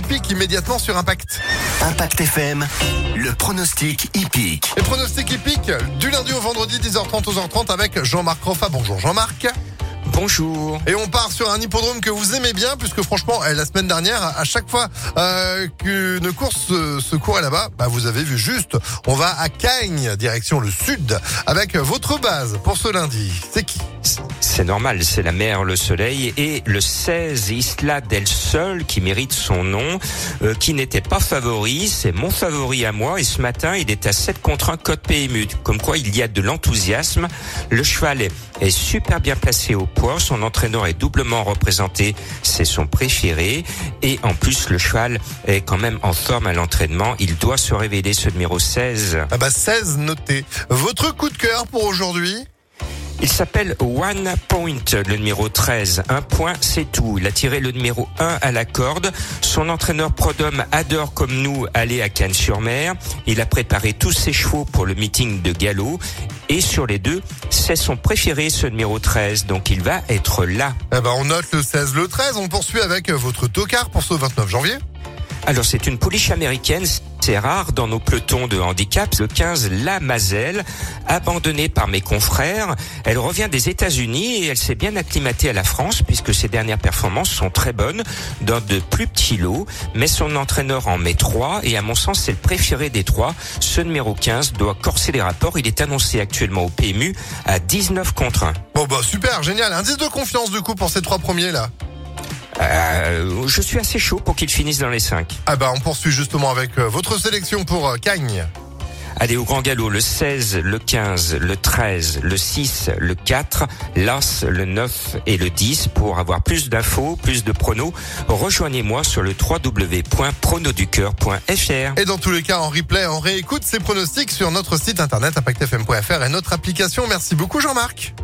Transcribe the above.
hippique immédiatement sur Impact. Impact FM, le pronostic hippique. Les pronostics hippiques du lundi au vendredi 10h30 12h30 avec Jean-Marc Roffa. Bonjour Jean-Marc. Bonjour. Et on part sur un hippodrome que vous aimez bien, puisque franchement, eh, la semaine dernière, à chaque fois euh, qu'une course se courait là-bas, bah, vous avez vu juste, on va à Cagnes, direction le sud, avec votre base pour ce lundi. C'est qui C'est normal, c'est la mer, le soleil et le 16 Isla del Sol qui mérite son nom, euh, qui n'était pas favori, c'est mon favori à moi et ce matin il est à 7 contre 1 code PMU, comme quoi il y a de l'enthousiasme. Le cheval est, est super bien placé au son entraîneur est doublement représenté, c'est son préféré. Et en plus le cheval est quand même en forme à l'entraînement, il doit se révéler ce numéro 16. Ah bah 16 noté. Votre coup de cœur pour aujourd'hui? Il s'appelle One Point, le numéro 13. Un point, c'est tout. Il a tiré le numéro 1 à la corde. Son entraîneur Prodhomme adore, comme nous, aller à Cannes-sur-Mer. Il a préparé tous ses chevaux pour le meeting de galop. Et sur les deux, c'est son préféré, ce numéro 13. Donc il va être là. Eh ben on note le 16, le 13. On poursuit avec votre tocard pour ce 29 janvier. Alors c'est une pouliche américaine, c'est rare dans nos pelotons de handicap. Le 15, la Mazelle, abandonnée par mes confrères. Elle revient des États-Unis et elle s'est bien acclimatée à la France puisque ses dernières performances sont très bonnes dans de plus petits lots. Mais son entraîneur en met trois et à mon sens c'est le préféré des trois. Ce numéro 15 doit corser les rapports. Il est annoncé actuellement au PMU à 19 contre 1. Bon bah super, génial. Indice de confiance du coup pour ces trois premiers là. Euh, je suis assez chaud pour qu'il finisse dans les 5. Ah bah on poursuit justement avec euh, votre sélection pour euh, Cagnes. Allez au grand galop, le 16, le 15, le 13, le 6, le 4, l'As, le 9 et le 10. Pour avoir plus d'infos, plus de pronos, rejoignez-moi sur le www.pronoducœur.fr. Et dans tous les cas, en replay, on réécoute ces pronostics sur notre site internet impactfm.fr et notre application. Merci beaucoup Jean-Marc.